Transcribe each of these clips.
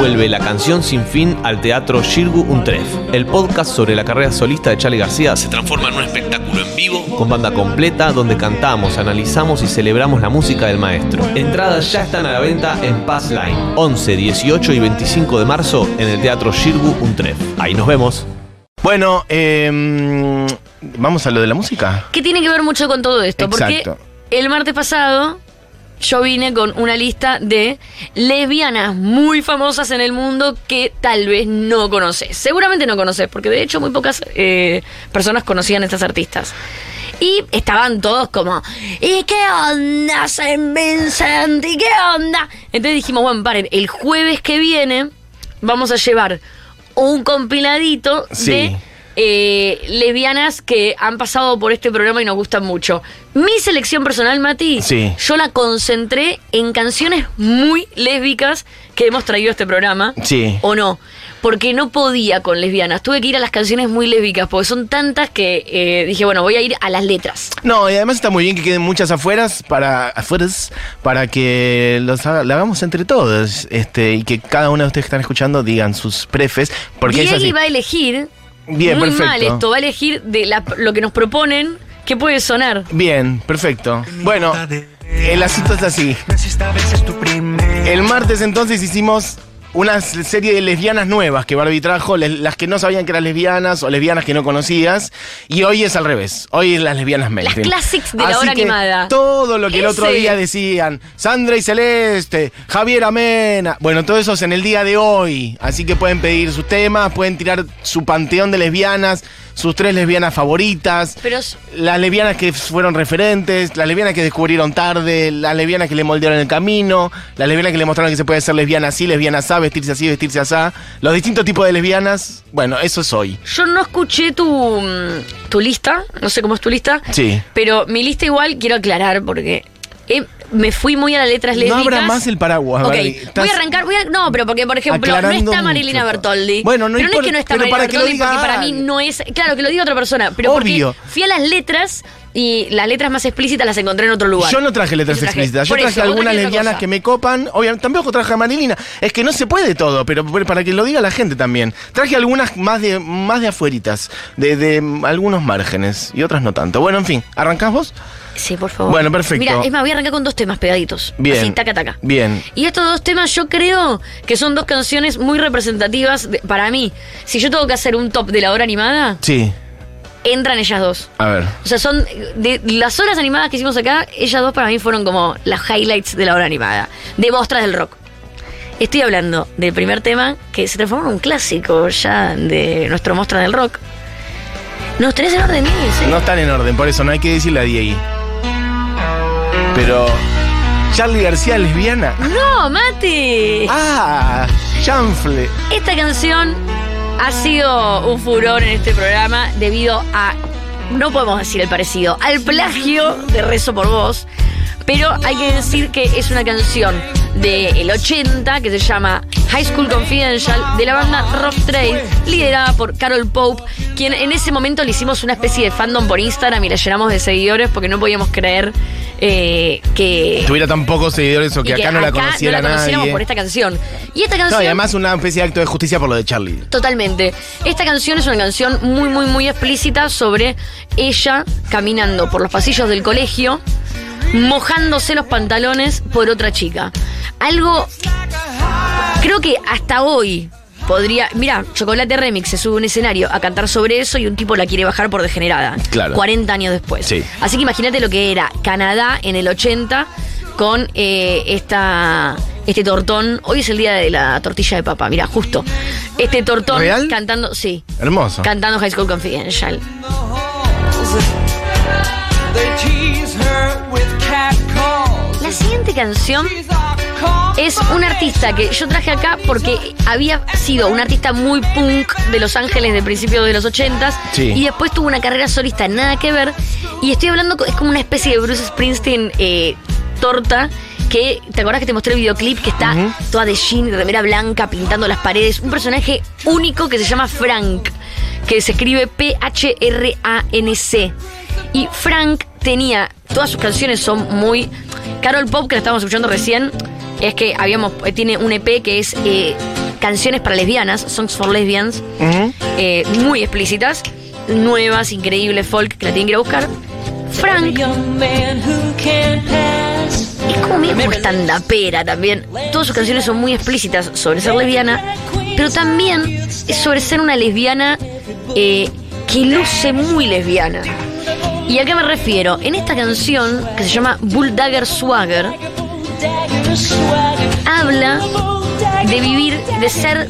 vuelve la canción sin fin al teatro Shirgu Untref. El podcast sobre la carrera solista de Charlie García se transforma en un espectáculo en vivo con banda completa donde cantamos, analizamos y celebramos la música del maestro. Entradas ya están a la venta en Pass Line. 11, 18 y 25 de marzo en el teatro Shirgu Untref. Ahí nos vemos. Bueno, eh, vamos a lo de la música. Que tiene que ver mucho con todo esto. Exacto. Porque el martes pasado yo vine con una lista de lesbianas muy famosas en el mundo que tal vez no conoces. Seguramente no conoces, porque de hecho muy pocas eh, personas conocían a estas artistas. Y estaban todos como, ¿y qué onda, Saint Vincent? ¿Y qué onda? Entonces dijimos, bueno, paren, el jueves que viene vamos a llevar un compiladito Sí. de eh, lesbianas que han pasado por este programa y nos gustan mucho. Mi selección personal, Mati, Sí. yo la concentré en canciones muy lésbicas que hemos traído a este programa. Sí. ¿O no? Porque no podía con lesbianas. Tuve que ir a las canciones muy lésbicas, porque son tantas que eh, dije, bueno, voy a ir a las letras. No, y además está muy bien que queden muchas afueras para afueras para que los haga- la hagamos entre todos, este, y que cada uno de ustedes que están escuchando digan sus prefes, porque es Diego va a elegir, Bien, muy perfecto. mal esto, va a elegir de la- lo que nos proponen, qué puede sonar. Bien, perfecto. Bueno, el asunto es así. El martes entonces hicimos una serie de lesbianas nuevas que Barbie trajo, las que no sabían que eran lesbianas o lesbianas que no conocías, y hoy es al revés, hoy es las lesbianas mainstream. classics de la hora que animada. Todo lo que el otro día decían, Sandra y Celeste, Javier Amena, bueno, todo eso es en el día de hoy, así que pueden pedir sus temas, pueden tirar su panteón de lesbianas, sus tres lesbianas favoritas. Pero es- Las lesbianas que fueron referentes, las lesbianas que descubrieron tarde, las lesbianas que le moldearon el camino, las lesbianas que le mostraron que se puede ser lesbiana así, lesbiana así, vestirse así, vestirse así. Los distintos tipos de lesbianas, bueno, eso es hoy. Yo no escuché tu, mm, tu lista, no sé cómo es tu lista. Sí. Pero mi lista igual quiero aclarar porque me fui muy a las letras No lésbicas. habrá más el paraguas, Ok, Barbie. voy a arrancar, voy a- no, pero porque por ejemplo no está Marilina mucho. Bertoldi. Bueno, no pero no es que no está Marilina Bertoldi porque para mí no es, claro que lo diga otra persona, pero Obvio. porque fui a las letras y las letras más explícitas las encontré en otro lugar. Yo no traje letras traje- explícitas, yo traje eso, algunas lesbianas que me copan, obviamente tampoco traje a Marilina, es que no se puede todo, pero para que lo diga la gente también. Traje algunas más de más de afueritas, de, de algunos márgenes y otras no tanto. Bueno, en fin, ¿arrancás vos? Sí, por favor. Bueno, perfecto. Mira, es más, voy a arrancar con dos temas pegaditos. Bien. Así, taca, taca. Bien. Y estos dos temas yo creo que son dos canciones muy representativas de- para mí. Si yo tengo que hacer un top de la hora animada, Sí, entran ellas dos. a ver. O sea, son de las horas animadas que hicimos acá, ellas dos para mí fueron como las highlights de la hora animada, de mostras del rock. Estoy hablando del primer tema que se transformó en un clásico ya de nuestro Mostra del Rock. ¿Nos tenés en orden? ¿Sí? No están en orden, por eso no hay que decirle a Diegui. Pero. Charlie García lesbiana. ¡No, Mate! Ah, chanfle. Esta canción ha sido un furor en este programa debido a, no podemos decir el parecido, al plagio de Rezo por Vos. Pero hay que decir que es una canción del 80 que se llama High School Confidential de la banda Rough Trade, liderada por Carol Pope, quien en ese momento le hicimos una especie de fandom por Instagram y la llenamos de seguidores porque no podíamos creer eh, que, Tuviera tan pocos seguidores o que acá no la conociera no la conociéramos nadie. por esta canción. Y esta canción No, y además una especie de acto de justicia por lo de Charlie. Totalmente. Esta canción es una canción muy, muy, muy explícita sobre ella caminando por los pasillos del colegio, los pantalones por otra chica. Algo. Creo que hasta hoy podría. Mira, Chocolate Remix se sube a un escenario a cantar sobre eso y un tipo la quiere bajar por degenerada. Claro. 40 años después. Sí. Así que imagínate lo que era Canadá en el 80 con eh, esta. Este tortón, hoy es el día de la tortilla de papa, mira, justo. Este tortón ¿Real? cantando, sí, Hermoso. cantando High School Confidential. La siguiente canción es un artista que yo traje acá porque había sido un artista muy punk de Los Ángeles de principios de los 80s Sí. y después tuvo una carrera solista nada que ver y estoy hablando, es como una especie de Bruce Springsteen eh, torta que, ¿te acordás que te mostré el videoclip que está toda de jean y remera blanca pintando las paredes? Un personaje único que se llama Frank, que se escribe P-H-R-A-N-C. Y Frank tenía, todas sus canciones son muy... Carol Pop, que la estábamos escuchando recién, es que habíamos eh, tiene un EP que es eh, canciones para lesbianas, songs for lesbians, eh, muy explícitas, nuevas, increíbles, folk, que la tienen que ir a buscar. Frank es como mismo estandapera también. Todas sus canciones son muy explícitas sobre ser lesbiana, pero también es sobre ser una lesbiana eh, que luce muy lesbiana. ¿Y a qué me refiero? En esta canción, que se llama Bulldagger Swagger, habla de vivir, de ser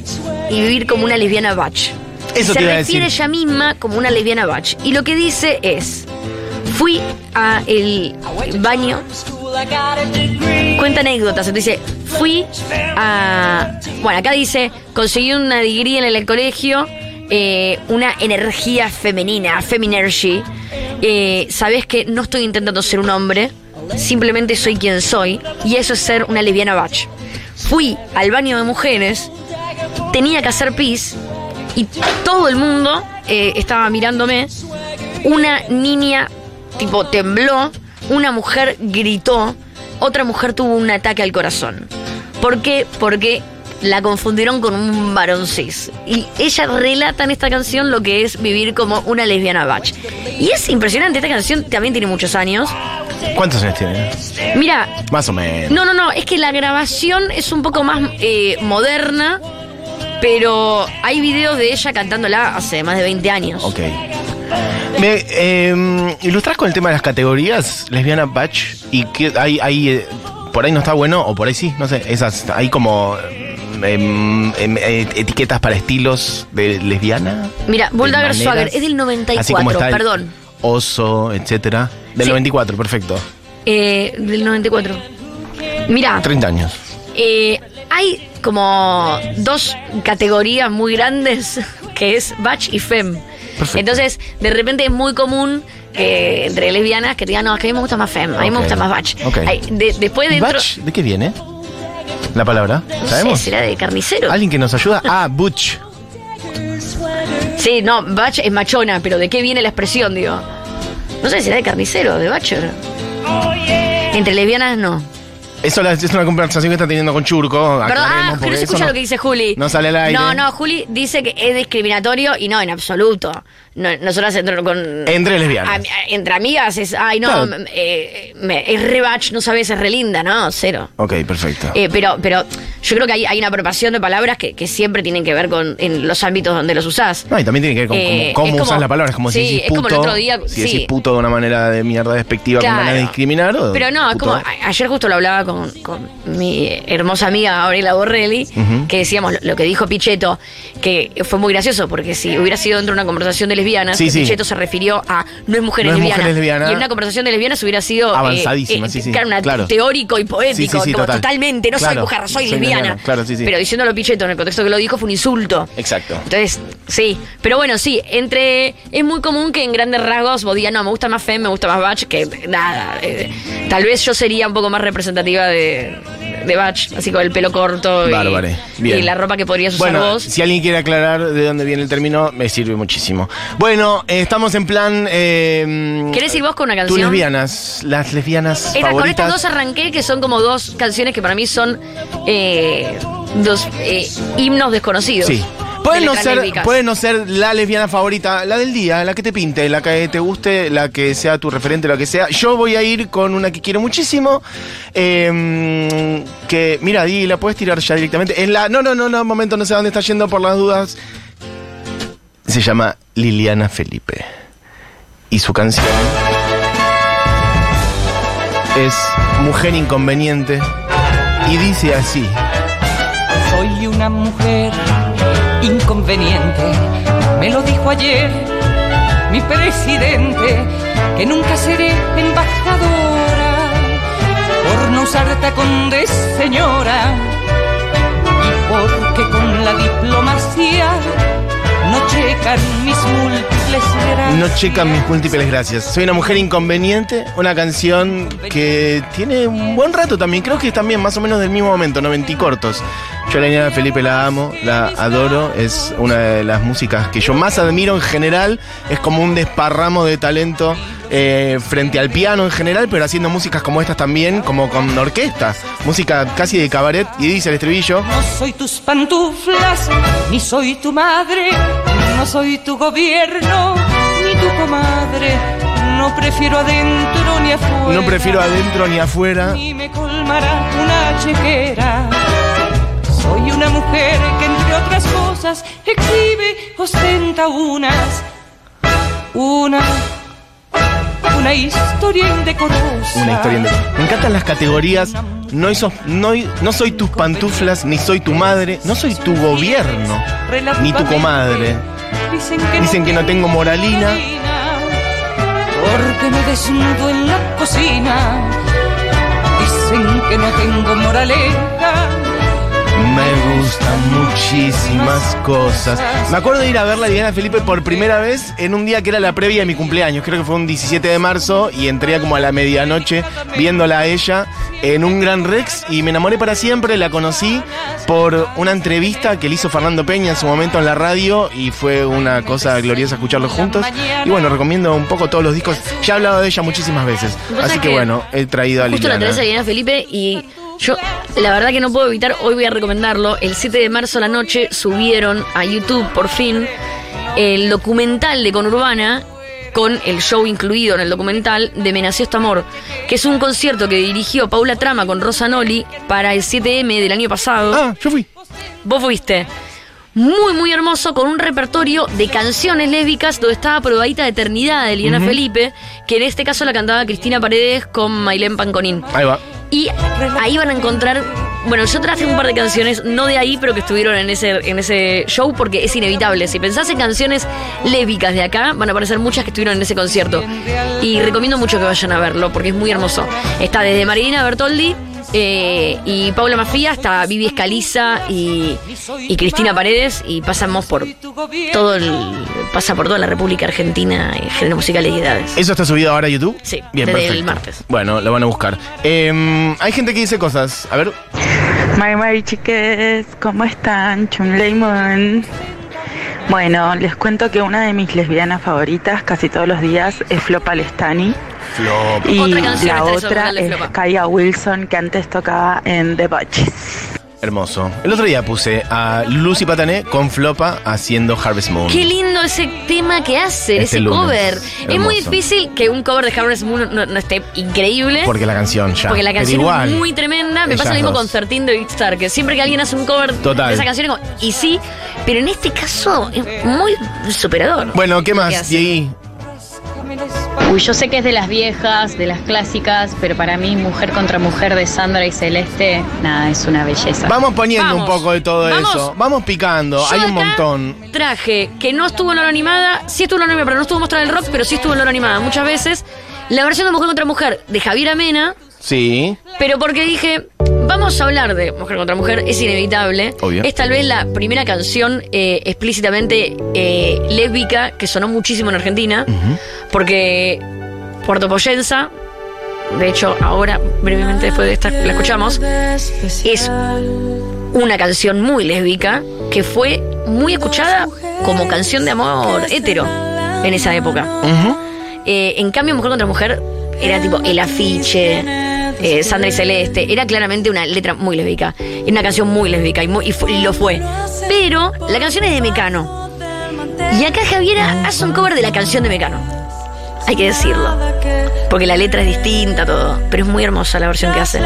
y vivir como una lesbiana batch. Eso Se te a refiere decir. ella misma como una lesbiana batch. Y lo que dice es, fui a el baño, cuenta anécdotas, entonces dice, fui a... Bueno, acá dice, conseguí una degree en el colegio, eh, una energía femenina, feminergy. Eh, Sabes que no estoy intentando ser un hombre, simplemente soy quien soy, y eso es ser una lesbiana batch. Fui al baño de mujeres, tenía que hacer pis, y todo el mundo eh, estaba mirándome. Una niña, tipo, tembló, una mujer gritó, otra mujer tuvo un ataque al corazón. ¿Por qué? Porque la confundieron con un varón cis. Y ella relata en esta canción lo que es vivir como una lesbiana batch. Y es impresionante, esta canción también tiene muchos años. ¿Cuántos años tiene? Mira, Más o menos. no, no, no, es que la grabación es un poco más eh, moderna, pero hay videos de ella cantándola hace más de 20 años. Ok. ¿Me eh, ilustras con el tema de las categorías? Lesbiana Batch. ¿Y que hay, hay eh, por ahí no está bueno o por ahí sí? No sé. Esas, hay como em, em, eh, etiquetas para estilos de lesbiana. Mira, Bulldagger de Swagger es del 94, así como está el perdón. Oso, etcétera. Del Sí. 94, perfecto. Eh, del 94. Mira, 30 años. eh, hay como dos categorías muy grandes que es Batch y Fem. Perfecto. Entonces, de repente es muy común que entre lesbianas que digan, no, es que a mí me gusta más Fem, a mí me gusta más Batch. Ok. Hay- de- después dentro... ¿Batch? ¿De qué viene? La palabra. No sé, ¿Sabemos? será de carnicero. ¿Alguien que nos ayuda? Ah, Butch. Sí, no, Batch es machona, pero ¿de qué viene la expresión, digo? No sé, será de carnicero, de Batcher. Entre lesbianas no. Eso la- es una conversación que está teniendo con Churco. Perdón, ah, que no se escucha lo que dice Juli. No sale al aire. No, no, Juli dice que es discriminatorio y no, en absoluto. No, nosotras entre, con, Entre lesbianas. Entre amigas es, ay, no, Claro. eh, me- es re batch, no sabes, es re linda, no, cero. Ok, perfecto. Eh, pero, pero yo creo que hay, hay una apropiación de palabras que, que siempre tienen que ver con en los ámbitos donde los usás. No, y también tiene que ver con Eh, cómo, usas la palabra. Es como si sí, decís es como puto. el otro día, si sí. decís puto de una manera de mierda despectiva, Claro. con manera de discriminar. o Pero no, es puto- como. a- Ayer justo lo hablaba con, con mi hermosa amiga Gabriela Borrelli, que decíamos lo, lo que dijo Pichetto, que fue muy gracioso, porque si hubiera sido dentro de una conversación de lesbianas, Sí, sí. Pichetto se refirió a no es mujer No es es lesbiana. Y en una conversación de lesbianas hubiera sido. eh, Avanzadísima, sí, sí, Claro, una- claro. teórico y poético, como total. totalmente. No soy mujer, soy, soy lesbiana. lesbiana, claro, sí, sí. Pero diciéndolo Pichetto en el contexto que lo dijo fue un insulto. Exacto. Entonces, sí. Pero bueno, sí, entre. Es muy común que en grandes rasgos vos digas, no, me gusta más Fem, me gusta más Batch, que nada. eh, tal vez yo sería un poco más representativa de, de Batch, así con el pelo corto y, Bárbare. Bien. y la ropa que podrías usar Bueno, vos. si alguien quiere aclarar de dónde viene el término, me sirve muchísimo. Bueno, eh, estamos en plan. Eh, ¿Querés ir vos con una canción? lesbianas, las lesbianas Era- con estas dos arranqué, que son como dos canciones que para mí son eh, dos eh, himnos desconocidos. Sí. De Puede no, ser, puede no ser la lesbiana favorita, la del día, la que te pinte, la que te guste, la que sea tu referente, lo que sea. Yo voy a ir con una que quiero muchísimo. eh, que, mira, Di, la puedes tirar ya directamente. Es la. No, no, no, no, un momento, no sé dónde está yendo por las dudas. Se llama Liliana Felipe. Y su canción es Mujer Inconveniente. Y dice así. Soy una mujer inconveniente, me lo dijo ayer mi presidente, que nunca seré embajadora por no usar tacón señora y porque con la diplomacia no checan mis múltiples gracias. No checan mis múltiples gracias. Soy una mujer inconveniente, una canción que tiene un buen rato también, creo que también más o menos del mismo momento, 90 y cortos. Yo la niña Felipe la amo, la adoro, es una de las músicas que yo más admiro en general, es como un desparramo de talento eh, frente al piano en general, pero haciendo músicas como estas también, como con orquesta. Música casi de cabaret. Y dice el estribillo. No soy tus pantuflas, ni soy tu madre, no soy tu gobierno, ni tu comadre. No prefiero adentro ni afuera. No prefiero adentro ni afuera. Ni me colmará una chequera. Una mujer que entre otras cosas exhibe, ostenta unas, una, una historia indecorosa. Una historia de... Me encantan las categorías. No, hizo- no, no soy tus pantuflas, ni soy tu madre, no soy tu gobierno, ni tu comadre. Dicen que, Dicen que no tengo moralina. Porque me desnudo en la cocina. Dicen que no tengo moraleja. Me gustan muchísimas cosas. Me acuerdo de ir a ver a Diana Felipe por primera vez en un día que era la previa de mi cumpleaños. Creo que fue un 17 de marzo y entré como a la medianoche viéndola a ella en un Gran Rex y me enamoré para siempre. La conocí por una entrevista que le hizo Fernando Peña en su momento en la radio y fue una cosa gloriosa escucharlos juntos. Y bueno, recomiendo un poco todos los discos. Ya he hablado de ella muchísimas veces. Así que que bueno, he traído a Justo la a Diana Felipe y yo, la verdad que no puedo evitar, hoy voy a recomendarlo. El 7 de marzo a la noche subieron a YouTube, por fin, el documental de Conurbana con el show incluido en el documental de Me Nació Este Amor, que es un concierto que dirigió Paula Trama con Rosa Noli para el 7M del año pasado. Ah, yo fui. Vos fuiste. Muy, muy hermoso, con un repertorio de canciones lésbicas donde estaba probadita de eternidad de Liliana Felipe, que en este caso la cantaba Cristina Paredes con Mailén Panconín. Ahí va. Y ahí van a encontrar. Bueno, yo traje un par de canciones, no de ahí, pero que estuvieron en ese, en ese show, porque es inevitable. Si pensás en canciones lésbicas de acá, van a aparecer muchas que estuvieron en ese concierto. Y recomiendo mucho que vayan a verlo, porque es muy hermoso. Está desde Marilina Bertoldi eh, y Paula Mafia hasta Vivi Escaliza y, y Cristina Paredes, y pasamos por todo el. pasa por toda la República Argentina en género musical y edades. ¿Eso está subido ahora a YouTube? Sí, Bien, desde perfecto. el martes. Bueno, lo van a buscar. Eh, hay gente que dice cosas. A ver. Mari Mari chiques, ¿cómo están? Chun Lemon. Bueno, les cuento que una de mis lesbianas favoritas casi todos los días es Flo Palestani. Flop. Y Otra canción la otra es. Kaya Wilson, que antes tocaba en The Butches. Hermoso. El otro día puse a Lucy Patané con Flopa haciendo Harvest Moon. Qué lindo ese tema que hace, Este ese lunes. cover. Es muy difícil que un cover de Harvest Moon no, no esté increíble. Porque la canción ya. porque la canción igual, es muy tremenda. Me pasa lo mismo dos. con 13 de Big Star, que siempre que alguien hace un cover Total. de esa canción, es como, y sí, pero en este caso es muy superador. Bueno, ¿qué más? hace. Uy, yo sé que es de las viejas, de las clásicas, pero para mí Mujer contra Mujer de Sandra y Celeste, nada, es una belleza. Vamos poniendo Vamos. un poco de todo Vamos. eso. Vamos picando. Yo Hay un acá montón. Traje que no estuvo en la hora animada, sí estuvo en la hora animada, pero no estuvo mostrada en el rock, pero sí estuvo en la hora animada muchas veces. La versión de Mujer contra Mujer de Javier Amena, Sí. pero porque dije, vamos a hablar de Mujer contra Mujer, es inevitable. Obvio. Es tal vez la primera canción eh, explícitamente eh, lésbica que sonó muchísimo en Argentina, porque Puerto Poyensa, de hecho ahora brevemente después de esta la escuchamos, es una canción muy lésbica que fue muy escuchada como canción de amor hetero en esa época. Eh, en cambio, Mujer contra Mujer era tipo el afiche, eh, Sandra y Celeste. Era claramente una letra muy lésbica. Era una canción muy lésbica y, muy- y lo fue. Pero la canción es de Mecano. Y acá Javiera hace un cover de la canción de Mecano. Hay que decirlo. Porque la letra es distinta, todo. Pero es muy hermosa la versión que hace.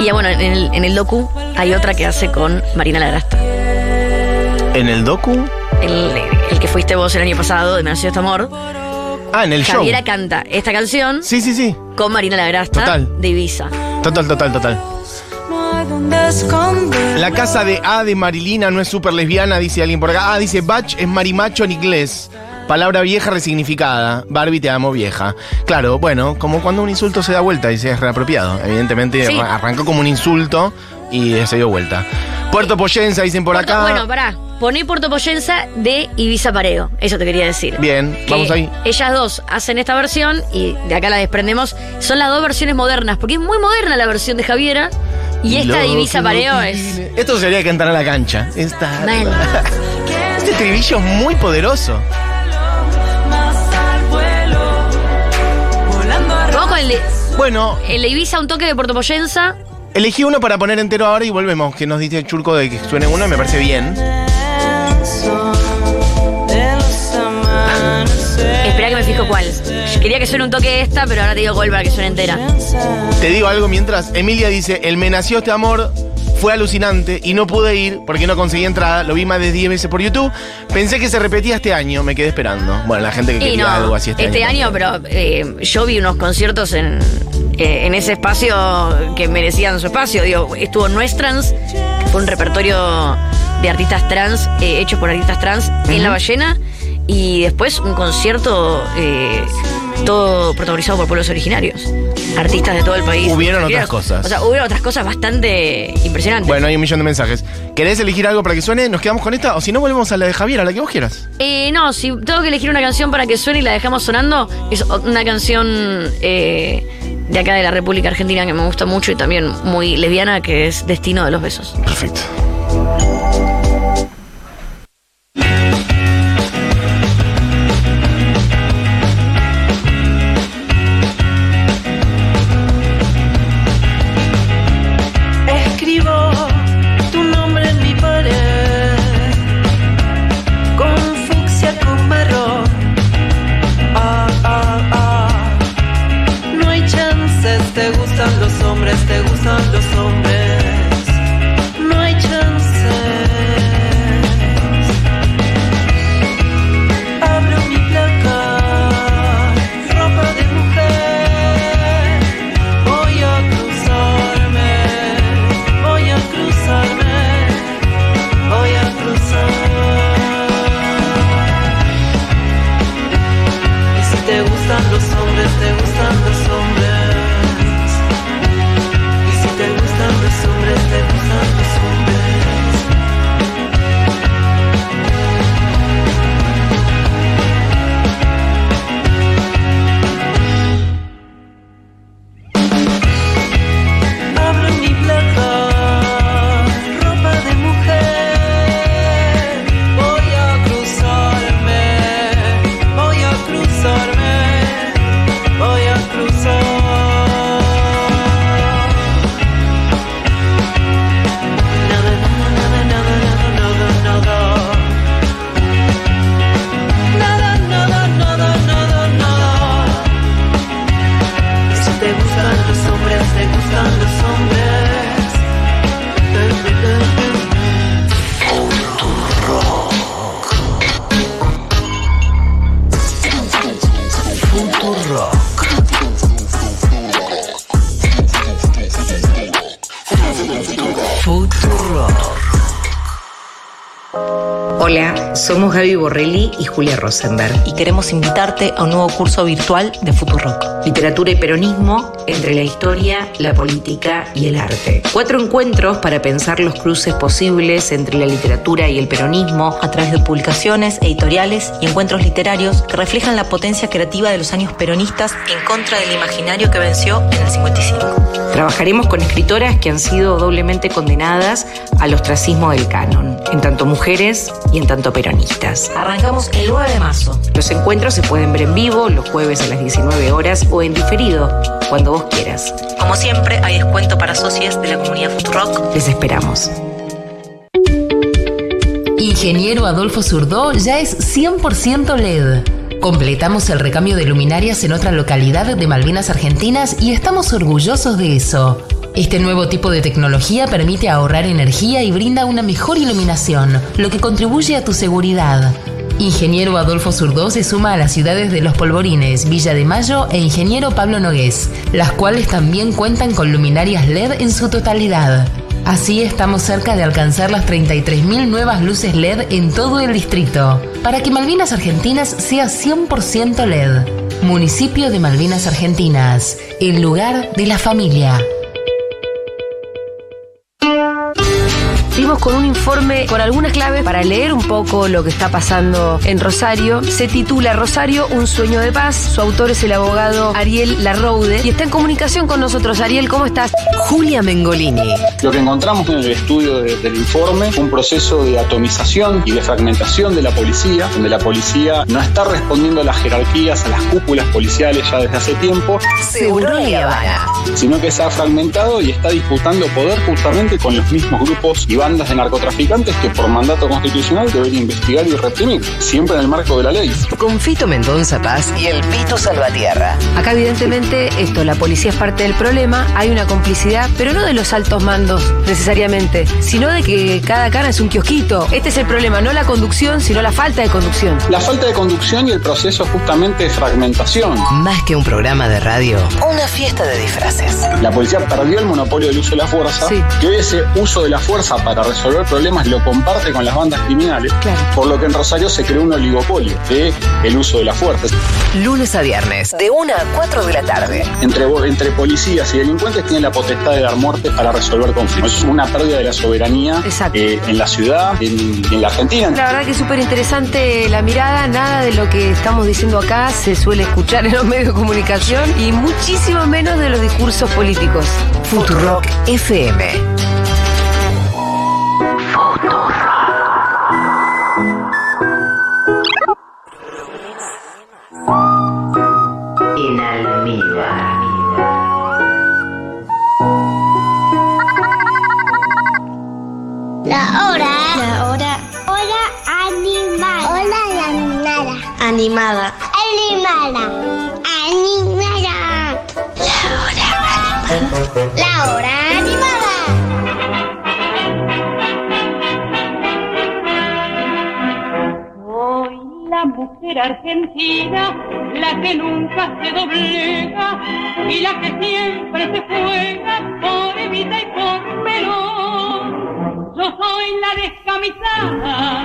Y ya bueno, en el, en el docu hay otra que hace con Marina Lagrasta. En el docu. El, el que fuiste vos el año pasado, de Me nació este amor. Ah, en el show. Javiera canta esta canción Sí, sí, sí. Con Marina Lagrasta Total. de Ibiza. Total, total, total. La casa de A de Marilina no es súper lesbiana, dice alguien por acá. Ah, dice Bach es marimacho en inglés. Palabra vieja resignificada. Barbie te amo vieja. Claro, bueno, como cuando un insulto se da vuelta y se es reapropiado. Evidentemente Sí. arrancó como un insulto y se dio vuelta. Puerto Poyensa, dicen por Puerto- acá. Bueno, pará. Poné Puerto Poyensa de Ibiza Pareo. Eso te quería decir. Bien, Que vamos ahí. Ellas dos hacen esta versión y de acá la desprendemos. Son las dos versiones modernas, porque es muy moderna la versión de Javiera y esta de Ibiza Pareo es. Esto sería cantar a la cancha. Esta... Este estribillo es muy poderoso. el de, Bueno, el de Ibiza, un toque de Puerto Poyenza. elegí uno para poner entero ahora y volvemos. Que nos dice el churco de que suene uno y me parece bien. Cuál. Quería que suene un toque esta, pero ahora te digo cuál para que suene entera. Te digo algo mientras. Emilia dice: El me nació este amor. Fue alucinante y no pude ir porque no conseguí entrada. Lo vi más de 10 veces por YouTube. Pensé que se repetía este año. Me quedé esperando. Bueno, la gente que Y quería no, algo así este, este año, pero eh, yo vi unos conciertos en, eh, en ese espacio que merecían su espacio. Digo, estuvo Nuestrans, que fue un repertorio de artistas trans, eh, hechos por artistas trans en La Ballena. Y después un concierto eh, todo protagonizado por pueblos originarios. Artistas de todo el país. Hubieron otras cosas. O sea, hubieron otras cosas bastante impresionantes. Bueno, hay un millón de mensajes. ¿Querés elegir algo para que suene? ¿Nos quedamos con esta? O si no, volvemos a la de Javier, a la que vos quieras. Eh, no, si tengo que elegir una canción para que suene y la dejamos sonando, es una canción eh, de acá de la República Argentina que me gusta mucho y también muy lesbiana, que es Destino de los Besos. Perfecto. Gaby Borrelli y Julia Rosenberg y queremos invitarte a un nuevo curso virtual de Futurock. Literatura y peronismo entre la historia, la política y el arte. Cuatro encuentros para pensar los cruces posibles entre la literatura y el peronismo a través de publicaciones, editoriales y encuentros literarios que reflejan la potencia creativa de los años peronistas en contra del imaginario que venció en el 55. Trabajaremos con escritoras que han sido doblemente condenadas al ostracismo del canon, en tanto mujeres y en tanto peronistas. Arrancamos el 9 de marzo. Los encuentros se pueden ver en vivo los jueves a las 19 horas o en diferido, cuando vos quieras. Como siempre, hay descuento para socios de la comunidad Futurock. Les esperamos. Ingeniero Adolfo Zurdó ya es 100% LED. Completamos el recambio de luminarias en otra localidad de Malvinas Argentinas y estamos orgullosos de eso. Este nuevo tipo de tecnología permite ahorrar energía y brinda una mejor iluminación, lo que contribuye a tu seguridad. Ingeniero Adolfo Zurdó se suma a las ciudades de Los Polvorines, Villa de Mayo e Ingeniero Pablo Nogués, las cuales también cuentan con luminarias LED en su totalidad. Así estamos cerca de alcanzar las 33.000 nuevas luces LED en todo el distrito, para que Malvinas Argentinas sea 100% LED. Municipio de Malvinas Argentinas, el lugar de la familia. Venimos con un informe con algunas claves para leer un poco lo que está pasando en Rosario. Se titula Rosario, un sueño de paz. Su autor es el abogado Ariel Larroude y está en comunicación con nosotros. Ariel, ¿cómo estás? Julia Mengolini. Lo que encontramos en el estudio de- del informe, un proceso de atomización y de fragmentación de la policía, donde la policía no está respondiendo a las jerarquías, a las cúpulas policiales ya desde hace tiempo, Seguro Habana. sino que se ha fragmentado y está disputando poder justamente con los mismos grupos y bandas de narcotraficantes que por mandato constitucional debería investigar y reprimir, siempre en el marco de la ley. Con Fito Mendonza Paz y el Pito Salvatierra. Acá evidentemente esto, la policía es parte del problema, hay una complicidad, pero no de los altos mandos necesariamente, sino de que cada cara es un kiosquito. Este es el problema, no la conducción, sino la falta de conducción. La falta de conducción y el proceso justamente de fragmentación. Más que un programa de radio, una fiesta de disfraces. La policía perdió el monopolio del uso de la fuerza, Sí. que hoy ese uso de la fuerza para resolver problemas lo comparte con las bandas criminales, Claro. por lo que en Rosario se creó un oligopolio de el uso de la fuerza. Lunes a viernes, de 1 a 4 de la tarde. Entre, entre policías y delincuentes tienen la potestad de dar muerte para resolver conflictos. Es una pérdida de la soberanía eh, en la ciudad, en, en la Argentina. La verdad que es súper interesante la mirada, nada de lo que estamos diciendo acá se suele escuchar en los medios de comunicación y muchísimo menos de los discursos políticos. Futurock FM. En almíbar. La hora. La hora. Hora animada. Hora animada. Animada. Animada. Animada. La hora animada. La hora animada. La mujer argentina, la que nunca se doblega y la que siempre se juega por Evita y por Perón. Yo soy la descamisada.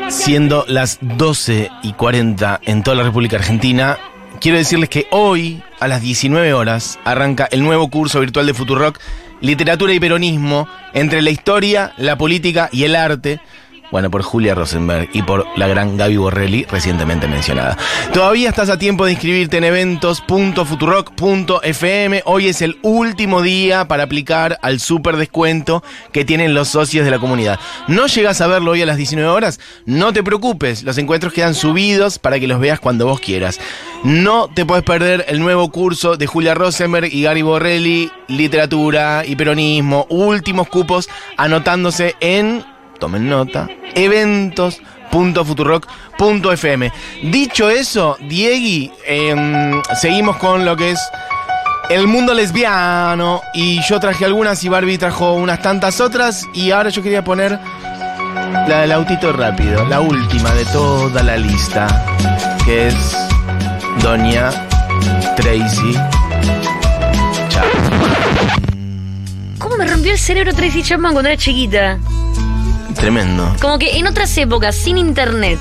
la Siendo las 12 y 40 en toda la República Argentina, quiero decirles que hoy, a las 19 horas, arranca el nuevo curso virtual de Futurock, Literatura y Peronismo, entre la historia, la política y el arte. Bueno, por Julia Rosenberg y por la gran Gaby Borrelli, recientemente mencionada. Todavía estás a tiempo de inscribirte en eventos.futurock.fm. Hoy es el último día para aplicar al super descuento que tienen los socios de la comunidad. ¿No llegas a verlo hoy a las 19 horas? No te preocupes, los encuentros quedan subidos para que los veas cuando vos quieras. No te puedes perder el nuevo curso de Julia Rosenberg y Gary Borrelli, literatura y peronismo. Últimos cupos anotándose en tomen nota, eventos.futurock.fm. Dicho eso, Diegui, em, seguimos con lo que es el mundo lesbiano. Y yo traje algunas y Barbie trajo unas tantas otras. Y ahora yo quería poner la del autito rápido, la última de toda la lista, que es Doña Tracy Chapman. ¿Cómo me rompió el cerebro Tracy Chapman cuando era chiquita? Tremendo. Como que en otras épocas, sin internet,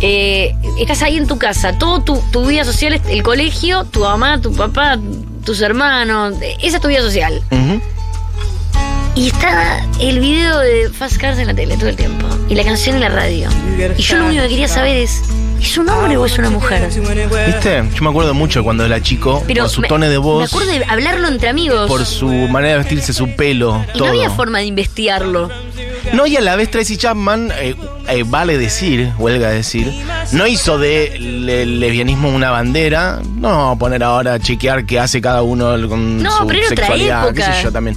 eh, estás ahí en tu casa, todo tu, tu vida social, es el colegio, tu mamá, tu papá, tus hermanos, eh, esa es tu vida social. Y está el video de Fast Cars en la tele todo el tiempo. Y la canción en la radio. Y yo lo único que quería saber es, ¿es un hombre o es una mujer? ¿Viste? Yo me acuerdo mucho cuando era chico, por su me- tono de Me voz, acuerdo de hablarlo entre amigos. por su manera de vestirse, su pelo, y todo. no había forma de investigarlo. No, y a la vez Tracy Chapman, eh, eh, vale decir, huelga decir, no hizo de le- lesbianismo una bandera. No vamos a poner ahora a chequear qué hace cada uno con No, su pero sexualidad, qué sé yo también.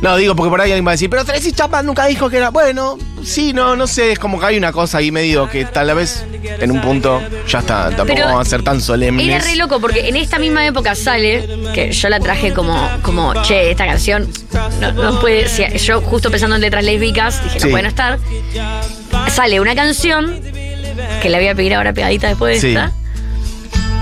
No, digo, porque por ahí alguien va a decir, pero Tracy Chapman nunca dijo que era. Bueno, sí, no, no sé, es como que hay una cosa ahí medio que tal vez en un punto ya está, tampoco Pero vamos a ser tan solemnes. Era re loco porque en esta misma época sale, que yo la traje como, como che, esta canción no, no puede. si- yo justo pensando en letras lésbicas, dije, Sí. no puede no estar. Sale una canción, que la voy a pedir ahora pegadita después de Sí. esta,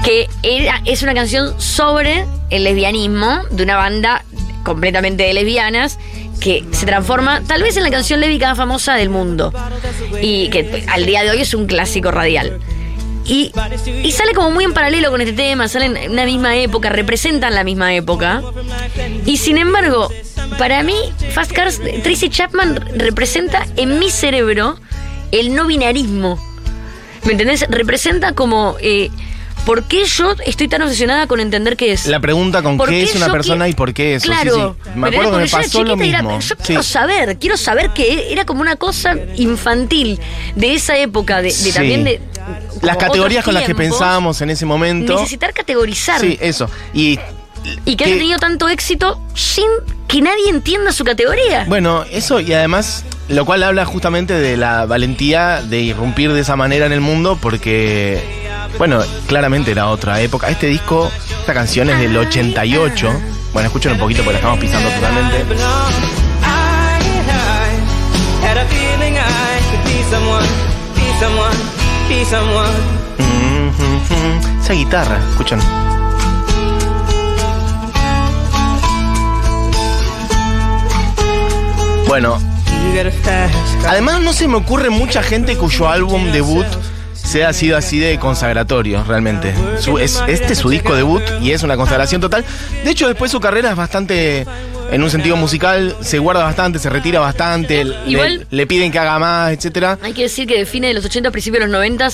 que era, es una canción sobre el lesbianismo de una banda completamente de lesbianas que se transforma tal vez en la canción lésbica más famosa del mundo y que al día de hoy es un clásico radial. Y, y sale como muy en paralelo con este tema, salen en una misma época, representan la misma época. Y sin embargo, para mí, Fast Cars, Tracy Chapman representa en mi cerebro el no binarismo. ¿Me entendés? Representa como. eh, ¿Por qué yo estoy tan obsesionada con entender qué es? La pregunta con ¿Por qué qué es una persona y por qué eso. Sí, Claro. sí. Me acuerdo que me pasó lo era- mismo. yo Sí. quiero saber, quiero saber que era como una cosa infantil de esa época, de, de Sí. también de. Las categorías con las que pensábamos en ese momento. Necesitar categorizar. Sí, eso. Y Y que haya tenido tanto éxito sin que nadie entienda su categoría. Bueno, eso y además, lo cual habla justamente de la valentía de irrumpir de esa manera en el mundo, porque, bueno, claramente era otra época. Este disco, esta canción es del 88. Bueno, escuchen un poquito porque la estamos pisando totalmente. Esa guitarra, escuchan. Bueno. Además, no se me ocurre mucha gente cuyo álbum debut sea sido así de consagratorio, realmente. Su- es, este es su disco debut y es una consagración total. De hecho, después su carrera es bastante, en un sentido musical, se guarda bastante, se retira bastante, le- Igual- le, piden que haga más, etcétera. Hay que decir que de fines de los 80, principios de los 90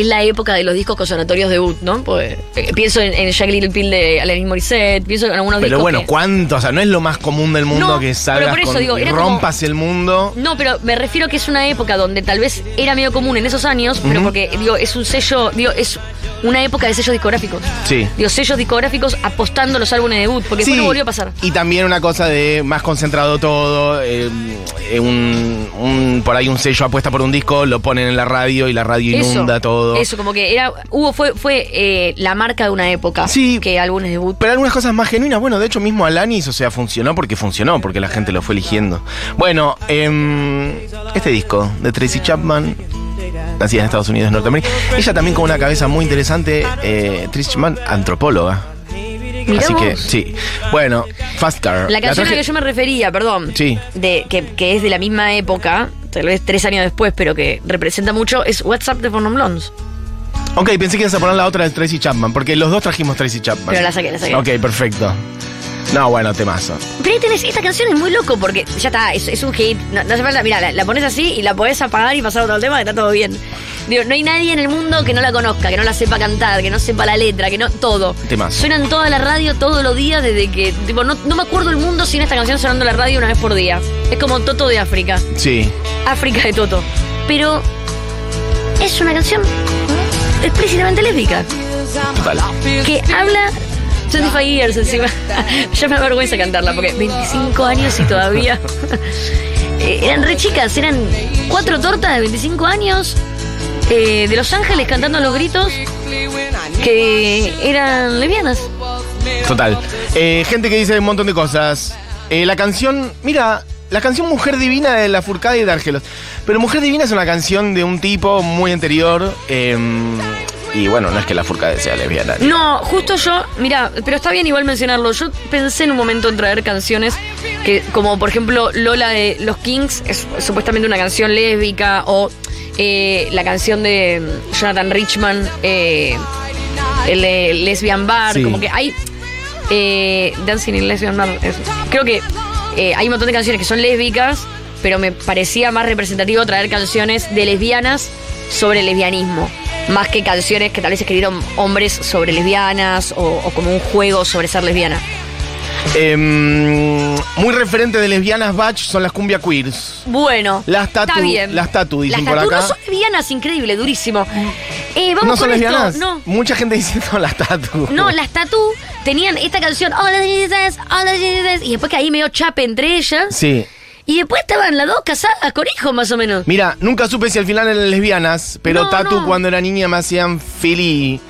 es la época de los discos conservatorios debut, ¿no? Pues, eh, pienso en, en Jack Little Pill de Alanis Morissette, pienso en algunos Pero discos bueno, que- ¿cuánto? O sea, no es lo más común del mundo No, que pero salgas por eso con, digo, y era como- rompas el mundo. No, pero me refiero que es una época donde tal vez era medio común en esos años, pero Ujú. porque, digo, es un sello, digo, es una época de sellos discográficos. Sí. Digo, sellos discográficos apostando los álbumes de debut, porque después no volvió a pasar. Y también una cosa de más concentrado todo, eh, eh, un, un- por ahí un sello apuesta por un disco, lo ponen en la radio y la radio inunda todo. Eso, como que era, hubo, fue, fue eh, la marca de una época. Sí. Que álbumes debut. Pero algunas cosas más genuinas, bueno, de hecho mismo Alanis, o sea, funcionó porque funcionó, porque la gente lo fue eligiendo. Bueno, em, este disco de Tracy Chapman, nacida en Estados Unidos, Norteamérica, ella también con una cabeza muy interesante, eh, Tracy Chapman, antropóloga. Mirá Así que, sí. Bueno, Fast Car. La canción a la que yo me refería, perdón, Sí. de, que, que es de la misma época, tal vez tres años después, pero que representa mucho, es WhatsApp de Fornon Blondes. Ok, pensé que ibas a poner la otra de Tracy Chapman, porque los dos trajimos Tracy Chapman. Pero la saqué, la saqué. Ok, perfecto. No, bueno, temazo. Pero tenés, esta canción es muy loco porque ya está, es, es un hit. No, no hace falta, mira, la, la pones así y la podés apagar y pasar a otro tema que está todo bien. Digo, no hay nadie en el mundo que no la conozca, que no la sepa cantar, que no sepa la letra, que no. Todo. Temazo. Suena en toda la radio todos los días desde que. Tipo, no, no me acuerdo el mundo sin esta canción sonando en la radio una vez por día. Es como Toto de África. Sí. África de Toto. Pero es una canción explícitamente lésbica. Total. Que habla 25 years encima. ya me da vergüenza cantarla porque 25 años y todavía. Eh, eran re chicas, eran cuatro tortas de 25 años eh, de Los Ángeles cantando los gritos que eran lesbianas. Total. Eh, gente que dice un montón de cosas. Eh, la canción, mira, la canción Mujer Divina de La Furcada y de Argelos. Pero Mujer Divina es una canción de un tipo muy anterior. Y bueno, no es que La Furcada sea lesbiana. No, justo yo, mira, pero está bien igual mencionarlo. Yo pensé en un momento en traer canciones que, como por ejemplo Lola de Los Kings, es supuestamente una canción lésbica, o eh, la canción de Jonathan Richman, eh, el de Lesbian Bar, Sí. como que hay eh, Dancing in Lesbian Bar. es- creo que eh, hay un montón de canciones que son lésbicas, pero me parecía más representativo traer canciones de lesbianas sobre lesbianismo. Más que canciones que tal vez escribieron hombres sobre lesbianas o, o como un juego sobre ser lesbiana. Em, muy referente de lesbianas batch son las cumbia queers. Bueno, Las tatu, está bien. las tatu dicen Las por tatu acá. no son lesbianas, increíble, durísimo. Eh, vamos ¿No son con esto. lesbianas? No, Mucha gente diciendo las tatu. No, las Tatu tenían esta canción, Hola Jesus, Hola Jesus, y después que ahí medio chape entre ellas. Sí. Y después estaban las dos casadas con hijos más o menos. Mira, nunca supe si al final eran lesbianas, pero No, Tatu no. cuando era niña me hacían Philly.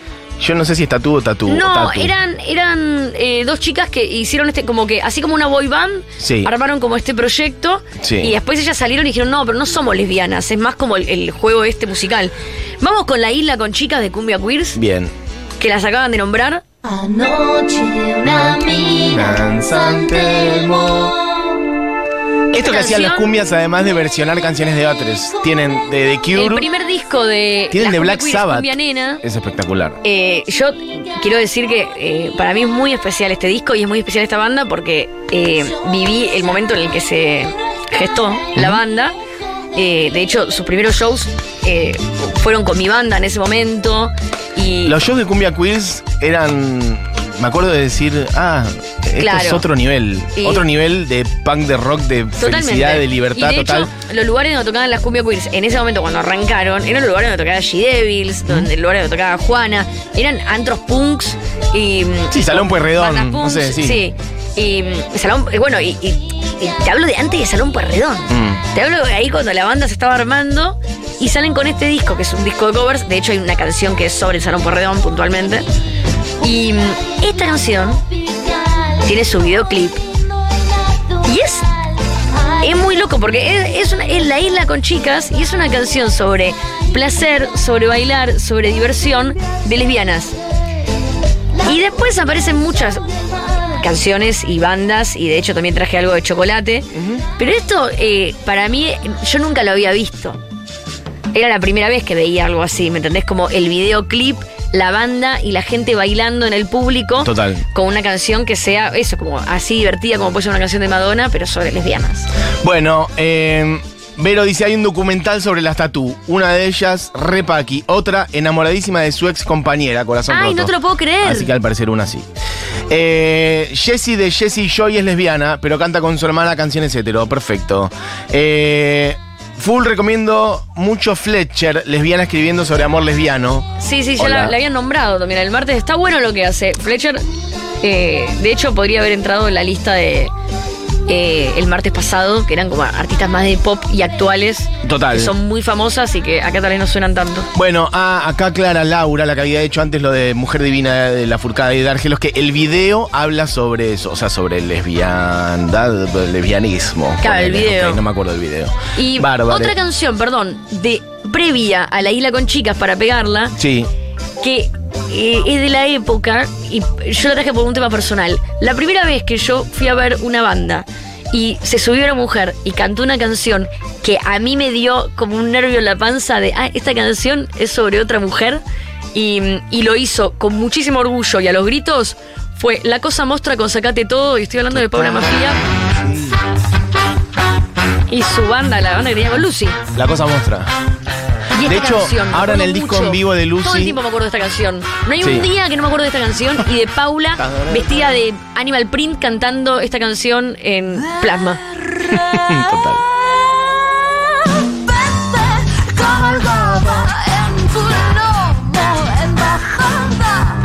Yo no sé si es Tatu o Tatu. o No, Tatu. eran, eran eh, dos chicas que hicieron este, como que, así como una boy band, Sí. armaron como este proyecto. Sí. Y después ellas salieron y dijeron, no, pero no somos lesbianas, es más como el, el juego este musical. Vamos con la isla con chicas de Cumbia Queers, Bien. que las acaban de nombrar. Anoche una mina San Telmo. Esto que hacían las cumbias, además de versionar canciones de otros. Tienen de The El Cure. primer disco de. Tienen de Black Sabbath. Cumbia Nena. Es espectacular. Eh, yo quiero decir que eh, para mí es muy especial este disco y es muy especial esta banda porque eh, viví el momento en el que se gestó la banda. De hecho, sus primeros shows fueron con mi banda en ese momento. Y Los shows de Cumbia Queers eran. Me acuerdo de decir, ah, esto es Claro. otro nivel. Y- otro nivel de punk, de rock, de Totalmente. felicidad, de libertad y de total. Hecho, los lugares donde tocaban las cumbia queers en ese momento cuando arrancaron eran los lugares donde tocaba G-Devils, donde el lugar donde tocaba Juana, eran antros punks y. Sí, Salón Pueyrredón, bandas no punks, sé, sí. Y mm, Salón, bueno, y, y- y te hablo de antes de Salón Pueyrredón. Mm. Te hablo de ahí cuando la banda se estaba armando y salen con este disco, que es un disco de covers. De hecho, hay una canción que es sobre el Salón Pueyrredón puntualmente. Y mm, esta canción tiene su videoclip. Y es, es muy loco porque es, es una- es la isla con chicas y es una canción sobre placer, sobre bailar, sobre diversión de lesbianas. Y después aparecen muchas canciones y bandas y de hecho también traje algo de chocolate. Pero esto eh, para mí yo nunca lo había visto. Era la primera vez que veía algo así, ¿me entendés? Como el videoclip, la banda y la gente bailando en el público Total. con una canción que sea eso, como así divertida como puede ser una canción de Madonna, pero sobre lesbianas. Bueno, eh, Vero dice, hay un documental sobre las tatú. Una de ellas, Repaki. Otra, enamoradísima de su ex compañera, corazón Ay, roto. no te lo puedo creer. Así que al parecer una sí. Eh, Jessie de Jessie Joy es lesbiana, pero canta con su hermana canciones hetero. Perfecto. Eh, full recomiendo mucho Fletcher, lesbiana escribiendo sobre amor lesbiano. Sí, sí, ya Hola. la, la habían nombrado también el martes. Está bueno lo que hace. Fletcher, eh, de hecho, podría haber entrado en la lista de eh, el martes pasado, que eran como artistas más de pop y actuales. Total. Que son muy famosas y que acá tal vez no suenan tanto. Bueno, ah, acá Clara Laura, la que había hecho antes lo de Mujer Divina de la Furcada y de Argelos, que el video habla sobre eso, o sea, sobre lesbiandad, lesbianismo. Claro, el video. no me acuerdo del video. Y Bárbaro. otra canción, perdón, de previa a la isla con chicas para pegarla, Sí. que eh, es de la época, y yo la traje por un tema personal. La primera vez que yo fui a ver una banda y se subió una mujer y cantó una canción que a mí me dio como un nervio en la panza de, ah, esta canción es sobre otra mujer, y, y lo hizo con muchísimo orgullo y a los gritos, fue La Cosa Mostra con Sacate Todo, y estoy hablando de Paula Mafia. Y su banda, la banda que tenía con Lucy. La cosa muestra. Y esta De hecho, canción, me ahora en el disco mucho. en vivo de Lucy- Todo el tiempo me acuerdo de esta canción. No hay Sí. un día que no me acuerdo de esta canción y de Paula vestida de Animal Print cantando esta canción en plasma. Total. Cabalgaba en tu lomo, embajada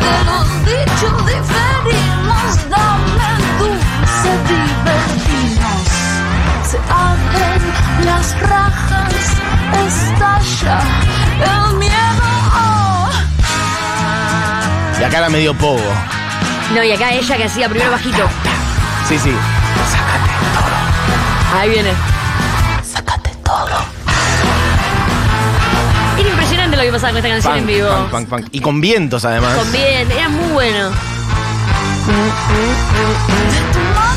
de los dichos diferimos, dame dulce, divertimos. Se abren las rajas, estalla el miedo. Y acá era medio pogo. No, y acá ella que hacía primero bajito. Sí, sí. Ahí viene. Era impresionante lo que pasaba con esta canción en vivo. punk, punk, punk. Y con vientos, además. Con bien, era muy bueno.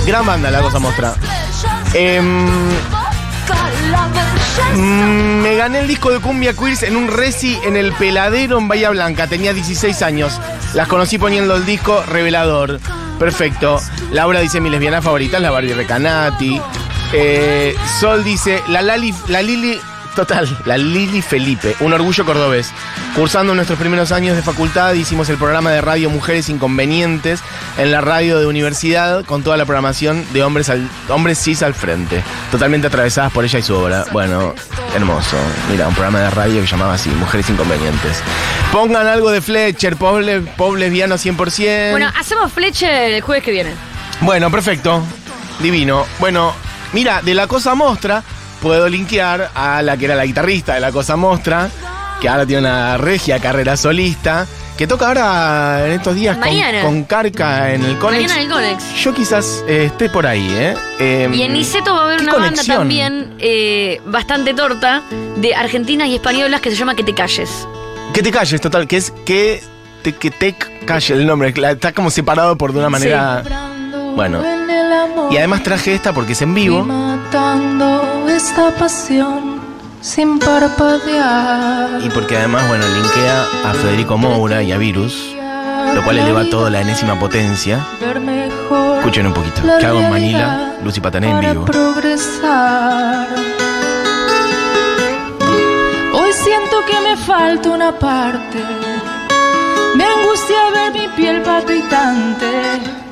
Gran banda, La Cosa Mostra. Em. Mm, me gané el disco de Cumbia Queers en un reci en el Peladero en Bahía Blanca. Tenía 16 años. Las conocí poniendo el disco revelador. Perfecto. Laura dice mi lesbiana favorita es la Barbie Recanati. Eh, Sol dice la, Lali, la Lili. Total, la Lili Felipe, un orgullo cordobés. Cursando nuestros primeros años de facultad, hicimos el programa de radio Mujeres Inconvenientes en la radio de universidad con toda la programación de hombres, al, hombres cis al frente, totalmente atravesadas por ella y su obra. Bueno, hermoso. Mira, un programa de radio que llamaba así, Mujeres Inconvenientes. Pongan algo de Fletcher, pop, le- pop lesbiano 100%. Bueno, hacemos Fletcher el jueves que viene. Bueno, perfecto. Divino. Bueno, mira, de la cosa mostra puedo linkear a la que era la guitarrista de la cosa mostra, que ahora tiene una regia carrera solista, que toca ahora en estos días con, Carca en el Conex. Mañana en el Conex. Yo quizás eh, esté por ahí, ¿eh? Em, Y en Niceto va a haber ¿qué una conexión? banda también eh, bastante torta de argentinas y españolas que se llama Que te calles. Que te calles, total, que es que te, que te calle el nombre, está como separado por de una manera... Bueno. Y además traje esta porque es en vivo. Matando esta pasión sin parpadear. Y porque además, bueno, linkea a Federico Moura y a Virus, lo cual eleva toda la enésima potencia. Escuchen un poquito. la ¿Qué hago en Manila? Lucy Patané en vivo. progresar. Hoy siento que me falta una parte. Me angustia ver mi piel palpitante.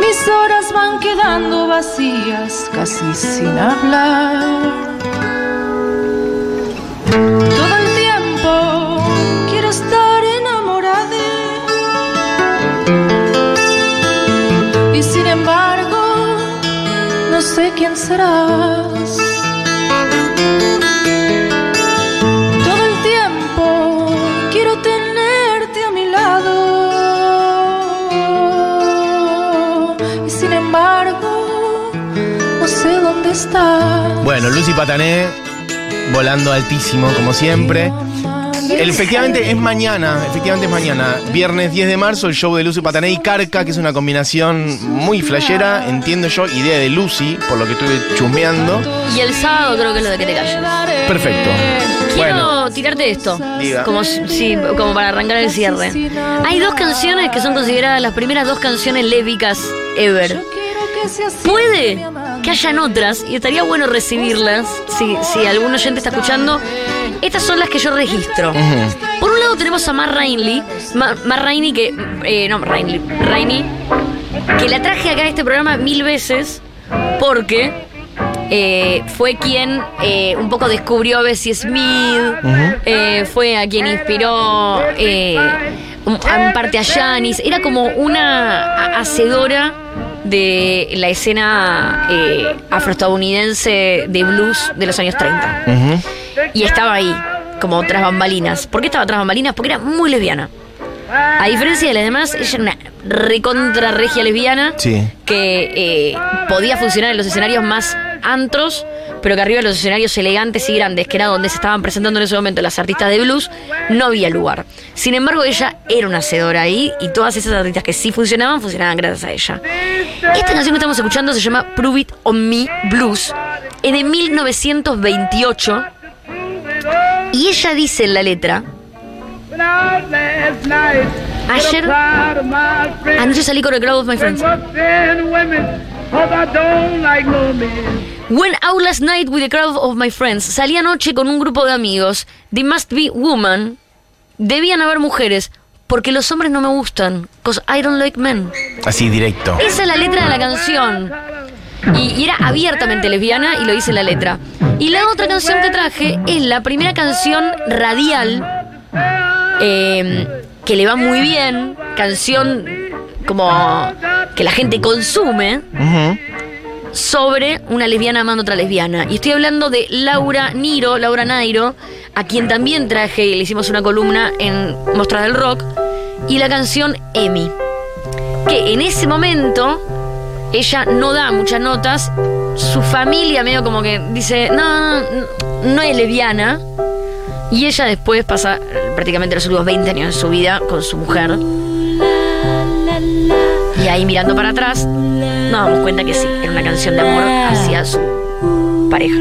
Mis horas van quedando vacías, casi sin hablar. Todo el tiempo quiero estar enamorada. Y sin embargo, no sé quién serás. Lucy Patané volando altísimo, como siempre. Efectivamente es mañana, efectivamente es mañana, viernes 10 de marzo, el show de Lucy Patané y Carca, que es una combinación muy flashera, entiendo yo, idea de Lucy, por lo que estuve chusmeando. Y el sábado creo que es lo de que te calles. Perfecto. Quiero Bueno, tirarte esto, Diga. como, si- sí, como para arrancar el cierre. Hay dos canciones que son consideradas las primeras dos canciones lésbicas ever. Puede que hayan otras y estaría bueno recibirlas si, si algún oyente está escuchando. Estas son las que yo registro. Por un lado tenemos a Mar Rainley, Ma- Mar Rainey que, eh, no, Rainley, Rainey, que la traje acá en este programa mil veces porque eh, fue quien eh, un poco descubrió a Bessie Smith, fue a quien inspiró a- en parte a Janis, era como una a- hacedora de la escena eh, afroestadounidense de blues de los años 30. Y estaba ahí, como tras bambalinas. ¿Por qué estaba tras bambalinas? Porque era muy lesbiana. A diferencia de las demás, ella era una recontra regia lesbiana Sí. que eh, podía funcionar en los escenarios más antros, pero que arriba de los escenarios elegantes y grandes, que era donde se estaban presentando en ese momento las artistas de blues, no había lugar. Sin embargo, ella era una hacedora ahí y todas esas artistas que sí funcionaban, funcionaban gracias a ella. Esta canción que estamos escuchando se llama Prove It On Me Blues, es de 1928 y ella dice en la letra, Ayer anoche salí con el crowd of my friends. Went out last night with a crowd of my friends. Salí anoche con un grupo de amigos. They must be women. Debían haber mujeres. Porque los hombres no me gustan. Cause I don't like men. Así directo. Esa es la letra de la canción. Y, y era abiertamente lesbiana y lo dice la letra. Y la otra canción que traje es la primera canción radial eh, que le va muy bien. Canción como que la gente consume sobre una lesbiana amando a otra lesbiana. Y estoy hablando de Laura Niro, Laura Nairo, a quien también traje y le hicimos una columna en Mostras del Rock, y la canción Emi. Que en ese momento ella no da muchas notas, su familia medio como que dice, no, no, no es lesbiana, y ella después pasa prácticamente los últimos 20 años de su vida con su mujer. Y ahí mirando para atrás, nos damos cuenta que sí, era una canción de amor hacia su pareja.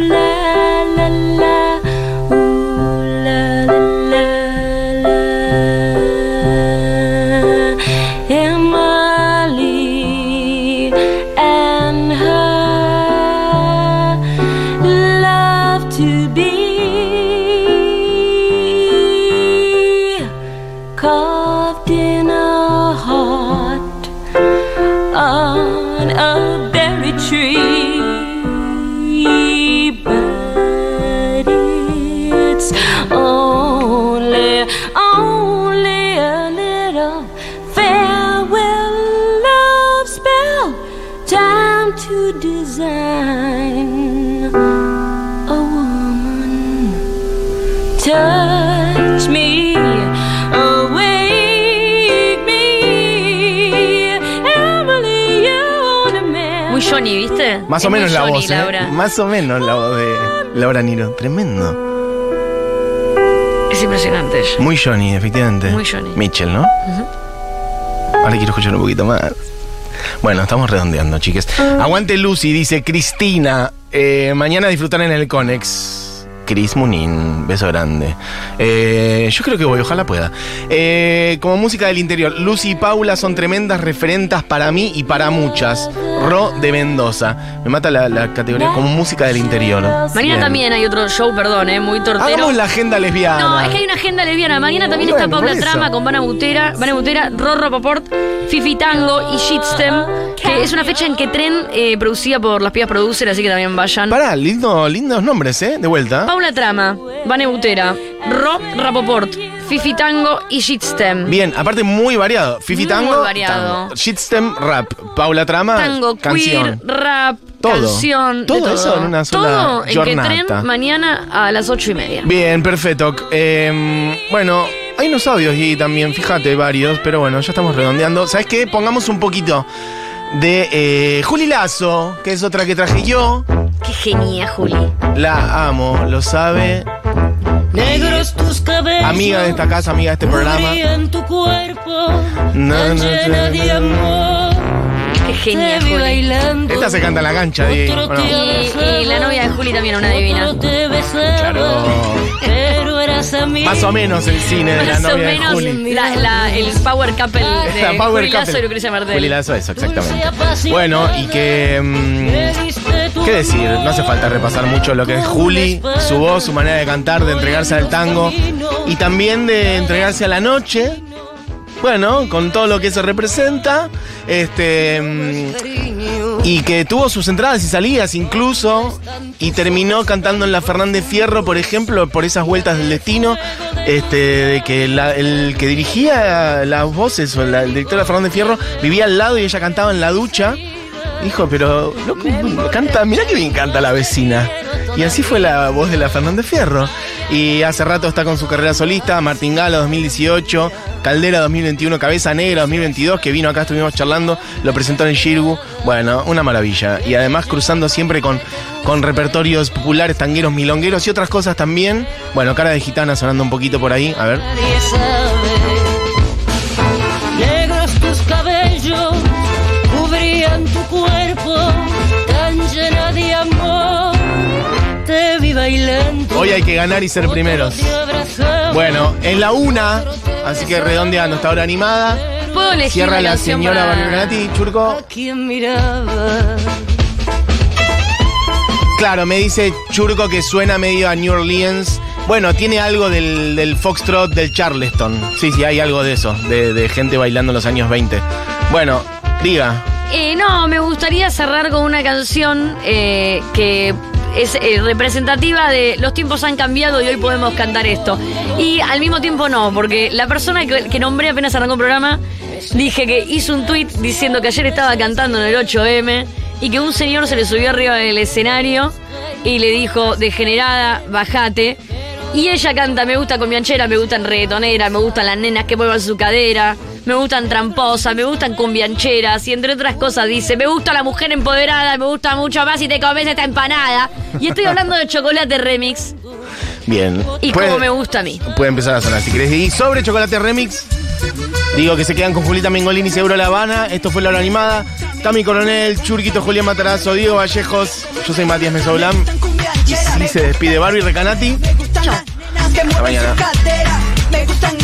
Más Es o menos la Johnny, voz, ¿eh? Más o menos la voz de Laura Niro. Tremendo. Es impresionante. Muy Johnny, efectivamente. Muy Johnny. Mitchell, ¿no? Ahora quiero escuchar un poquito más. Bueno, estamos redondeando, chiques. Aguante Lucy, dice Cristina. eh, mañana disfrutar en el Conex. Cris Munin, beso grande. Eh, yo creo que voy, ojalá pueda. Eh, como música del interior, Lucy y Paula son tremendas referentas para mí y para muchas. Ro de Mendoza. Me mata la, la categoría como música del interior. Mañana Bien. también hay otro show, perdón, eh, muy tortero. Hagamos la agenda lesbiana. No, es que hay una agenda lesbiana. Mañana también Bueno, está Paula. Trama con Vana Butera, Vana Butera, Rorro Poport, Fifi Tango y Shitstem, que es una fecha en que Tren, eh, producida por las pibas producer, así que también vayan. Pará, lindo, lindos nombres, ¿eh? De vuelta. Paula Trama, Vane Butera, Ro Rapoport, Fifi Tango y Shitstem. Bien, aparte muy variado. Fifi Muy Tango, variado. tango. Shitstem, rap. Paula Trama, Tango, canción. queer, rap, Todo. canción. Todo eso en una sola Todo en que. Tren mañana a las ocho y media. Bien, perfecto. Eh, bueno, hay unos audios y también, fíjate, varios, pero bueno, ya estamos redondeando. ¿Sabes qué? Pongamos un poquito de eh, Juli Lazo, que es otra que traje yo. Qué genia, Juli. La amo, lo sabe. Negros tus cabellos. Amiga de esta casa, amiga de este programa. cubrían tu cuerpo. No, no, llena no, de amor. Qué genia, Juli. bailando. Esta se canta en la cancha. Y, y la novia de Juli también, una divina. Claro. Más o menos el cine de la Más o novia de Juli. la- la- el power couple de La Power Juli Lazo Couple. y Lucrecia Martel. Juli Lazo, eso, exactamente. Bueno, y que. mm, ¿Qué decir? No hace falta repasar mucho lo que es Juli, su voz, su manera de cantar, de entregarse al tango y también de entregarse a la noche. Bueno, con todo lo que eso representa. Este. mm, Y que tuvo sus entradas y salidas incluso. Y terminó cantando en la Fernández Fierro, por ejemplo, por esas vueltas del destino. Este, de que la- el que dirigía las voces, o la- el director de Fernández Fierro, vivía al lado y ella cantaba en la ducha. Dijo, pero loco, canta, mirá que bien canta la vecina. Y así fue la voz de la Fernández Fierro. Y hace rato está con su carrera solista, Martín Galo 2018, Caldera 2021, Cabeza Negra 2022, que vino acá, estuvimos charlando, lo presentó en Shirgu. Bueno, una maravilla. Y además cruzando siempre con, con repertorios populares, tangueros, milongueros y otras cosas también. Bueno, cara de gitana sonando un poquito por ahí. A ver. Hoy hay que ganar y ser primeros. Bueno, en la una, así que redondeando esta hora animada. ¿Puedo elegir Cierra la señora para- Churco. ¿Quién miraba? Claro, me dice Churco que suena medio a New Orleans. Bueno, tiene algo del, del Foxtrot del Charleston. Sí, sí, hay algo de eso, de, de gente bailando en los años 20. Bueno, diga. Eh, no, me gustaría cerrar con una canción eh, que es eh, representativa de los tiempos han cambiado y hoy podemos cantar esto. Y al mismo tiempo no, porque la persona que, que nombré apenas arrancó el programa, dije que hizo un tweet diciendo que ayer estaba cantando en el 8M y que un señor se le subió arriba del escenario y le dijo, degenerada, bajate. Y ella canta, me gusta combianchera, me gustan reggaetoneras, me gustan las nenas que muevan su cadera, me gustan tramposas, me gustan cumbiancheras, y entre otras cosas dice, me gusta la mujer empoderada, me gusta mucho más si te comes esta empanada. Y estoy hablando de chocolate remix Bien. y Puede- cómo me gusta a mí. Puede empezar a sonar si querés. Y sobre Chocolate Remix, digo que se quedan con Julita Mengolini y Seguro La Habana. Esto fue La Hora Animada. Tami Coronel, Churquito, Julián Matarazo, Diego Vallejos. Yo soy Matías Mesoblam. Y si se despide Barbie Recanati. Mañana. Me gustan.